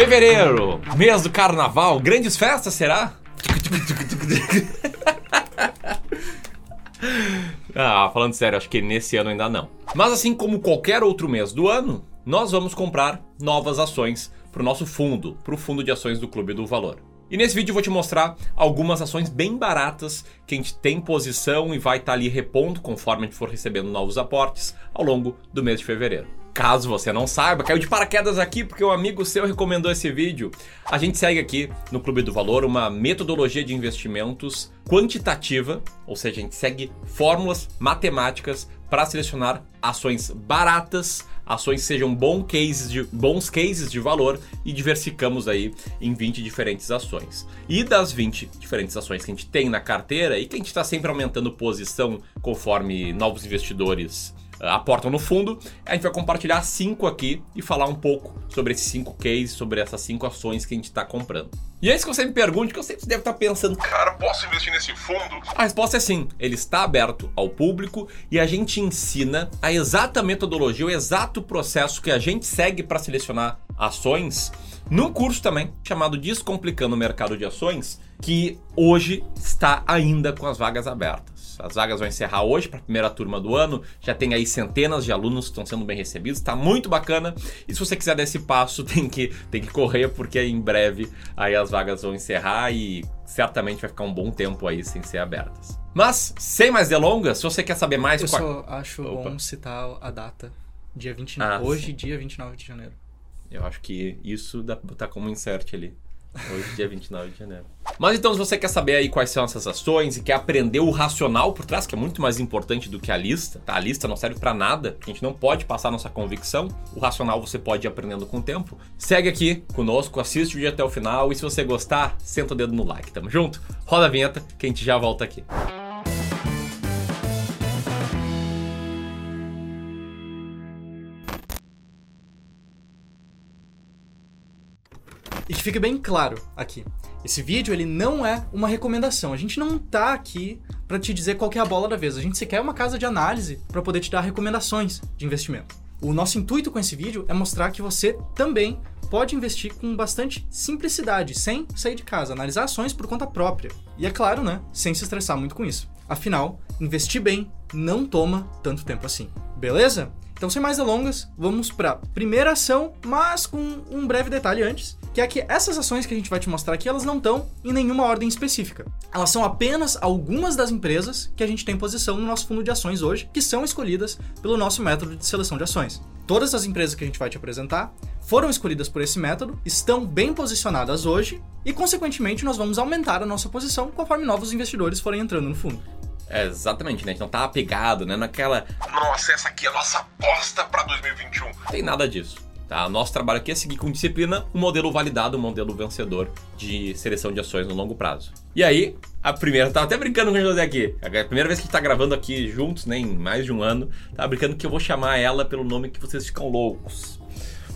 Fevereiro, mês do carnaval, grandes festas, será? ah, falando sério, acho que nesse ano ainda não. Mas assim como qualquer outro mês do ano, nós vamos comprar novas ações para o nosso fundo, para o fundo de ações do Clube do Valor. E nesse vídeo eu vou te mostrar algumas ações bem baratas que a gente tem posição e vai estar tá ali repondo conforme a gente for recebendo novos aportes ao longo do mês de fevereiro. Caso você não saiba, caiu de paraquedas aqui porque um amigo seu recomendou esse vídeo. A gente segue aqui no Clube do Valor uma metodologia de investimentos quantitativa, ou seja, a gente segue fórmulas matemáticas para selecionar ações baratas, ações sejam bons cases, de, bons cases de valor e diversificamos aí em 20 diferentes ações. E das 20 diferentes ações que a gente tem na carteira e que a gente está sempre aumentando posição conforme novos investidores aportam no fundo, a gente vai compartilhar cinco aqui e falar um pouco sobre esses cinco cases, sobre essas cinco ações que a gente está comprando. E antes que você me pergunte, que eu sempre deve estar pensando, cara, posso investir nesse fundo? A resposta é sim. Ele está aberto ao público e a gente ensina a exata metodologia, o exato processo que a gente segue para selecionar ações num curso também chamado Descomplicando o Mercado de Ações, que hoje está ainda com as vagas abertas. As vagas vão encerrar hoje para a primeira turma do ano. Já tem aí centenas de alunos que estão sendo bem recebidos. Está muito bacana. E se você quiser dar esse passo, tem que, tem que correr, porque em breve aí as vagas vão encerrar e certamente vai ficar um bom tempo aí sem ser abertas. Mas, sem mais delongas, se você quer saber mais... Eu qual... só acho Opa. bom citar a data. Dia 29, ah, hoje, sim. dia 29 de janeiro. Eu acho que isso dá, tá como insert ali. Hoje, dia 29 de janeiro. Mas então, se você quer saber aí quais são essas ações e quer aprender o racional por trás, que é muito mais importante do que a lista, tá? A lista não serve para nada, a gente não pode passar nossa convicção. O racional você pode ir aprendendo com o tempo. Segue aqui conosco, assiste o vídeo até o final e se você gostar, senta o dedo no like. Tamo junto? Roda a vinheta que a gente já volta aqui. E que fique bem claro aqui. Esse vídeo ele não é uma recomendação. A gente não tá aqui para te dizer qual é a bola da vez. A gente sequer é uma casa de análise para poder te dar recomendações de investimento. O nosso intuito com esse vídeo é mostrar que você também pode investir com bastante simplicidade, sem sair de casa, analisar ações por conta própria. E é claro, né, sem se estressar muito com isso. Afinal, investir bem não toma tanto tempo assim. Beleza? Então, sem mais delongas, vamos para primeira ação, mas com um breve detalhe antes, que é que essas ações que a gente vai te mostrar aqui, elas não estão em nenhuma ordem específica. Elas são apenas algumas das empresas que a gente tem posição no nosso fundo de ações hoje, que são escolhidas pelo nosso método de seleção de ações. Todas as empresas que a gente vai te apresentar foram escolhidas por esse método, estão bem posicionadas hoje e, consequentemente, nós vamos aumentar a nossa posição conforme novos investidores forem entrando no fundo. É, exatamente, né? A gente não tá apegado, né? Naquela. Nossa, essa aqui é a nossa aposta para 2021. Não tem nada disso. Tá? Nosso trabalho aqui é seguir com disciplina um modelo validado, um modelo vencedor de seleção de ações no longo prazo. E aí, a primeira, tava até brincando com o José aqui. A primeira vez que a gente tá gravando aqui juntos, né, em mais de um ano, tava brincando que eu vou chamar ela pelo nome que vocês ficam loucos.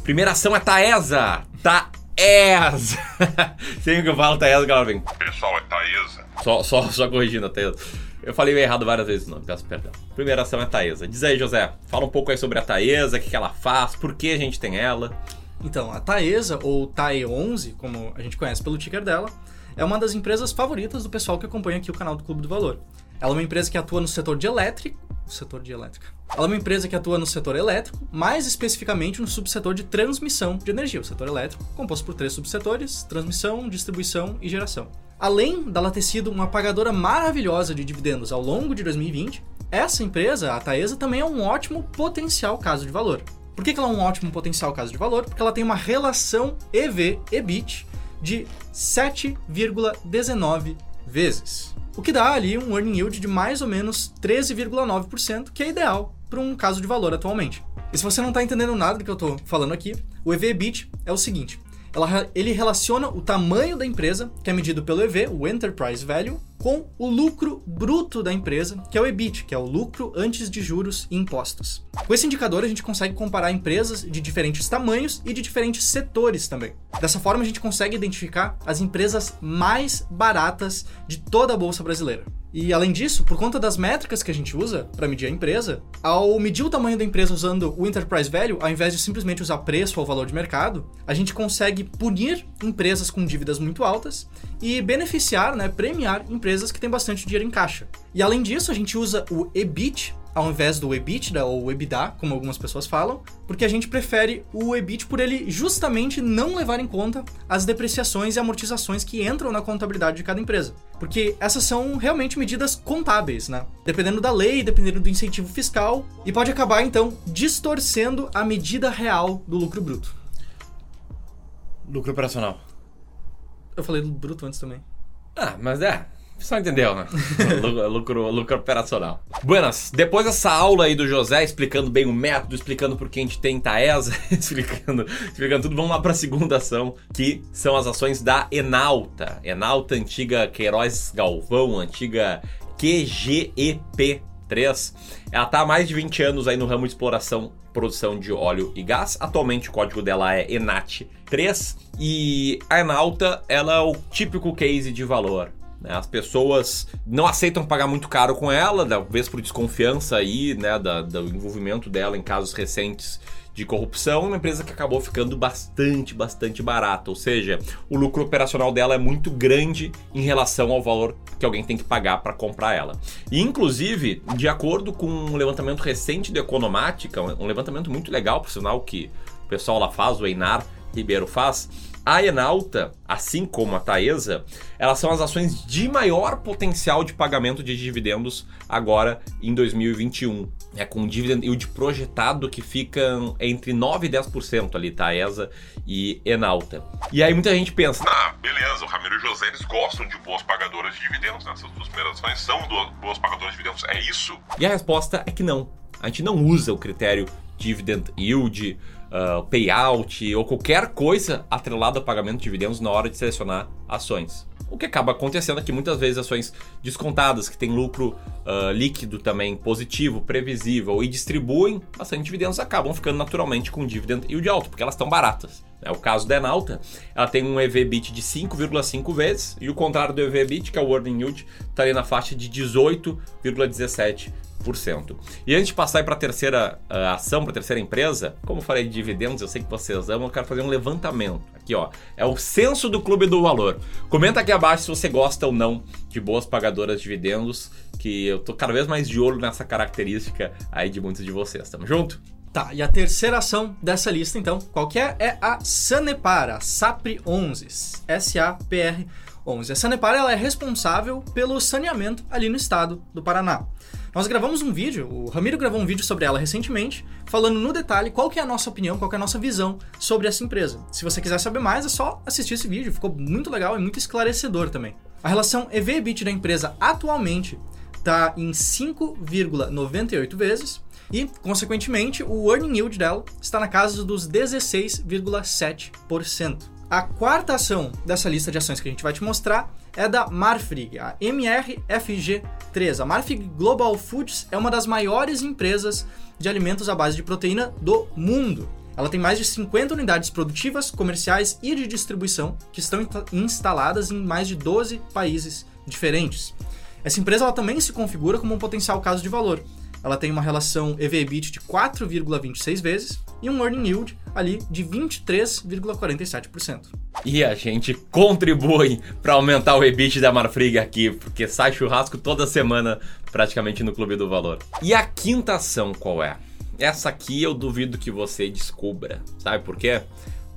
Primeira ação é Taesa. Taesa. Sempre que eu falo Taesa, galera vem. Pessoal, é Taesa. Só, só, só corrigindo a Taesa. Eu falei errado várias vezes o nome, peço perdão. Primeira ação é Taesa. Diz aí, José, fala um pouco aí sobre a Taesa, o que, que ela faz, por que a gente tem ela. Então, a Taesa, ou TAE11, como a gente conhece pelo ticker dela, é uma das empresas favoritas do pessoal que acompanha aqui o canal do Clube do Valor. Ela é uma empresa que atua no setor de elétrico, setor de elétrica. Ela é uma empresa que atua no setor elétrico, mais especificamente no subsetor de transmissão de energia, o setor elétrico, composto por três subsetores: transmissão, distribuição e geração. Além dela ter sido uma pagadora maravilhosa de dividendos ao longo de 2020, essa empresa, a Taesa, também é um ótimo potencial caso de valor. Por que, ela é um ótimo potencial caso de valor? Porque ela tem uma relação EV-EBIT de 7,19 vezes. O que dá ali um earning yield de mais ou menos 13,9%, que é ideal para um caso de valor atualmente. E se você não está entendendo nada do que eu estou falando aqui, o EV-EBIT é o seguinte: ela, ele relaciona o tamanho da empresa, que é medido pelo EV, o Enterprise Value, com o lucro bruto da empresa, que é o EBIT, que é o lucro antes de juros e impostos. Com esse indicador, a gente consegue comparar empresas de diferentes tamanhos e de diferentes setores também. Dessa forma, a gente consegue identificar as empresas mais baratas de toda a bolsa brasileira. E além disso, por conta das métricas que a gente usa para medir a empresa, ao medir o tamanho da empresa usando o Enterprise Value, ao invés de simplesmente usar preço ou valor de mercado, a gente consegue punir empresas com dívidas muito altas e beneficiar, né, premiar empresas que têm bastante dinheiro em caixa. E além disso, a gente usa o EBIT ao invés do EBITDA ou EBITDA, como algumas pessoas falam, porque a gente prefere o EBIT por ele justamente não levar em conta as depreciações e amortizações que entram na contabilidade de cada empresa. Porque essas são realmente medidas contábeis, né? Dependendo da lei, dependendo do incentivo fiscal, e pode acabar então distorcendo a medida real do lucro bruto. Lucro operacional. Eu falei bruto antes também. Ah, mas é, só entendeu, né? lucro, lucro operacional. Buenas, depois dessa aula aí do José explicando bem o método, explicando por que a gente tem Taesa, explicando, explicando tudo, vamos lá para a segunda ação, que são as ações da Enalta. Enalta, antiga Queiroz Galvão, antiga QGEP3. Ela tá há mais de 20 anos aí no ramo de exploração produção de óleo e gás. Atualmente o código dela é ENAT 3 e a Enalta ela é o típico case de valor. Né? As pessoas não aceitam pagar muito caro com ela, talvez por desconfiança aí, né, da, do envolvimento dela em casos recentes de corrupção, uma empresa que acabou ficando bastante, bastante barata. Ou seja, o lucro operacional dela é muito grande em relação ao valor que alguém tem que pagar para comprar ela. E, inclusive, de acordo com um levantamento recente da Economática, um levantamento muito legal, por sinal, que o pessoal lá faz, o Einar Ribeiro faz, a Enalta, assim como a Taesa, elas são as ações de maior potencial de pagamento de dividendos agora em 2021. É com um dividend yield projetado que fica entre 9 e 10% ali, Taesa e Enalta. E aí muita gente pensa... Ah, beleza, o Ramiro e o José eles gostam de boas pagadoras de dividendos, né? Essas duas primeiras ações são boas pagadoras de dividendos, é isso? E a resposta é que não. A gente não usa o critério dividend yield, uh, payout ou qualquer coisa atrelada ao pagamento de dividendos na hora de selecionar ações. O que acaba acontecendo é que muitas vezes ações descontadas, que têm lucro uh, líquido também positivo, previsível e distribuem bastante dividendos, acabam ficando naturalmente com dividend yield alto, porque elas estão baratas. É o caso da Enalta, ela tem um EV/BIT de 5,5 vezes e o contrário do EV/BIT, que é o Earning Yield, está ali na faixa de 18,17 e antes de passar para a terceira uh, ação, para a terceira empresa, como falei de dividendos, eu sei que vocês amam, eu quero fazer um levantamento. Aqui, ó, é o censo do Clube do Valor. Comenta aqui abaixo se você gosta ou não de boas pagadoras de dividendos, que eu tô cada vez mais de olho nessa característica aí de muitos de vocês. Tamo junto? Tá, e a terceira ação dessa lista, então, qual que é? É a Sanepar, a SAPR 11, S-A-P-R 11. A Sanepar ela é responsável pelo saneamento ali no estado do Paraná. Nós gravamos um vídeo, o Ramiro gravou um vídeo sobre ela recentemente, falando no detalhe qual que é a nossa opinião, qual que é a nossa visão sobre essa empresa. Se você quiser saber mais, é só assistir esse vídeo, ficou muito legal e muito esclarecedor também. A relação EV/EBIT da empresa atualmente está em 5,98 vezes e, consequentemente, o earning yield dela está na casa dos 16,7%. A quarta ação dessa lista de ações que a gente vai te mostrar é da Marfrig, a MRFG3. A Marfrig Global Foods é uma das maiores empresas de alimentos à base de proteína do mundo. Ela tem mais de 50 unidades produtivas, comerciais e de distribuição que estão instaladas em mais de 12 países diferentes. Essa empresa também se configura como um potencial caso de valor. Ela tem uma relação EV/EBIT de 4,26 vezes e um earning yield ali de 23,47%. E a gente contribui para aumentar o EBIT da Marfrig aqui, porque sai churrasco toda semana praticamente no Clube do Valor. E a quinta ação qual é? Essa aqui eu duvido que você descubra. Sabe por quê?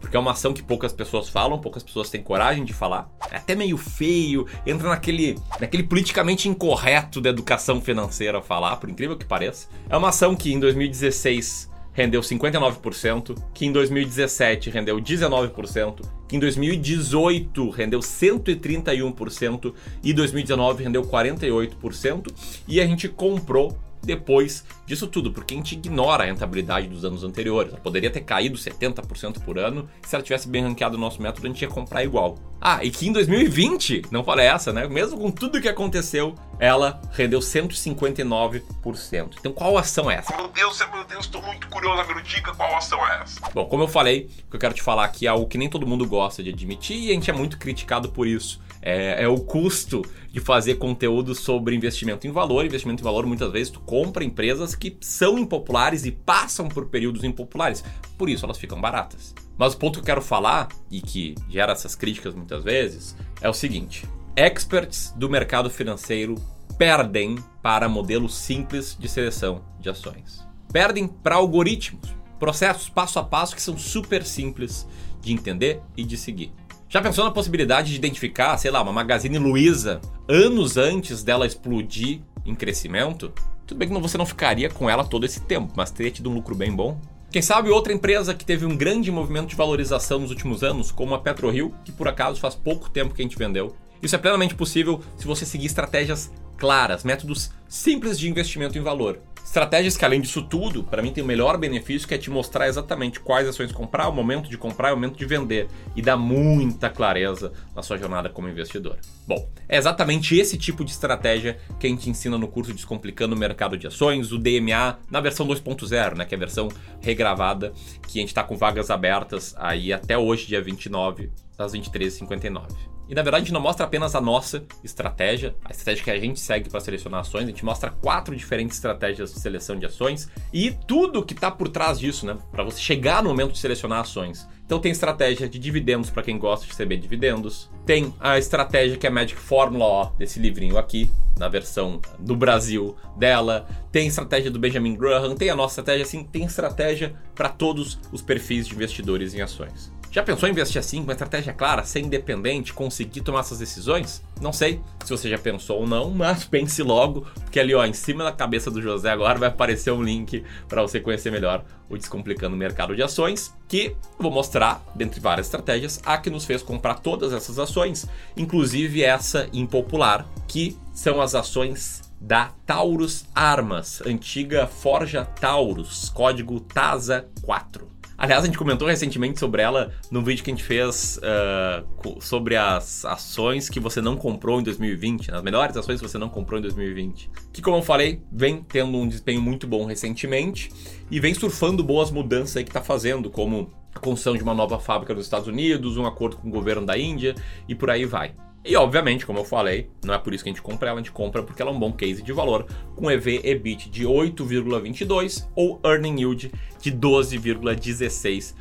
Porque é uma ação que poucas pessoas falam, poucas pessoas têm coragem de falar. É até meio feio, entra naquele, naquele politicamente incorreto da educação financeira falar, por incrível que pareça. É uma ação que em 2016 rendeu 59%, que em 2017 rendeu 19%, que em 2018 rendeu 131% e 2019 rendeu 48%, e a gente comprou depois disso tudo, porque a gente ignora a rentabilidade dos anos anteriores. Ela poderia ter caído 70% por ano, se ela tivesse bem ranqueado o nosso método, a gente ia comprar igual. Ah, e que em 2020, não falei essa, né? Mesmo com tudo que aconteceu, ela rendeu 159%. Então qual ação é essa? Meu Deus, meu Deus, tô muito curioso, amigo. Dica qual ação é essa? Bom, como eu falei, o que eu quero te falar aqui é algo que nem todo mundo gosta de admitir e a gente é muito criticado por isso É, é, o custo de fazer conteúdo sobre investimento em valor. Investimento em valor, muitas vezes, tu compra empresas que são impopulares e passam por períodos impopulares. Por isso elas ficam baratas. Mas o ponto que eu quero falar, e que gera essas críticas muitas vezes, é o seguinte: experts do mercado financeiro perdem para modelos simples de seleção de ações. Perdem para algoritmos, processos passo a passo que são super simples de entender e de seguir. Já pensou na possibilidade de identificar, sei lá, uma Magazine Luiza anos antes dela explodir em crescimento? Tudo bem que você não ficaria com ela todo esse tempo, mas teria tido um lucro bem bom. Quem sabe outra empresa que teve um grande movimento de valorização nos últimos anos, como a PetroRio, que por acaso faz pouco tempo que a gente vendeu. Isso é plenamente possível se você seguir estratégias claras, métodos simples de investimento em valor. Estratégias que, além disso tudo, para mim tem o melhor benefício que é te mostrar exatamente quais ações comprar, o momento de comprar e o momento de vender. E dá muita clareza na sua jornada como investidor. Bom, é exatamente esse tipo de estratégia que a gente ensina no curso Descomplicando o Mercado de Ações, o DMA, na versão 2.0, né, que é a versão regravada, que a gente está com vagas abertas aí até hoje, dia 29, às 23h59. E na verdade a gente não mostra apenas a nossa estratégia, a estratégia que a gente segue para selecionar ações, a gente mostra quatro diferentes estratégias de seleção de ações e tudo que está por trás disso, né? Para você chegar no momento de selecionar ações. Então tem estratégia de dividendos para quem gosta de receber dividendos. Tem a estratégia que é a Magic Formula ó, desse livrinho aqui, na versão do Brasil dela. Tem estratégia do Benjamin Graham, tem a nossa estratégia assim, tem estratégia para todos os perfis de investidores em ações. Já pensou em investir assim, com uma estratégia clara, ser independente, conseguir tomar essas decisões? Não sei se você já pensou ou não, mas pense logo, porque ali ó, em cima da cabeça do José agora vai aparecer um link para você conhecer melhor o Descomplicando o Mercado de Ações, que vou mostrar, dentre várias estratégias, a que nos fez comprar todas essas ações, inclusive essa impopular, que são as ações da Taurus Armas, antiga Forja Taurus, código TASA 4. Aliás, a gente comentou recentemente sobre ela no vídeo que a gente fez uh, sobre as ações que você não comprou em 2020, as melhores ações que você não comprou em 2020. Que, como eu falei, vem tendo um desempenho muito bom recentemente e vem surfando boas mudanças aí que está fazendo, como a construção de uma nova fábrica nos Estados Unidos, um acordo com o governo da Índia e por aí vai. E obviamente, como eu falei, não é por isso que a gente compra ela, a gente compra porque ela é um bom case de valor, com EV EBIT de 8,22 ou Earning Yield de 12,16%.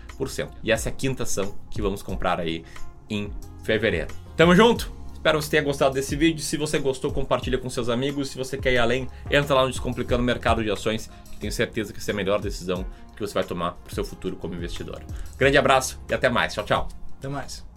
E essa é a quinta ação que vamos comprar aí em fevereiro. Tamo junto? Espero que você tenha gostado desse vídeo. Se você gostou, compartilha com seus amigos. Se você quer ir além, entra lá no Descomplicando Mercado de Ações, que tenho certeza que essa é a melhor decisão que você vai tomar para o seu futuro como investidor. Grande abraço e até mais. Tchau, tchau. Até mais.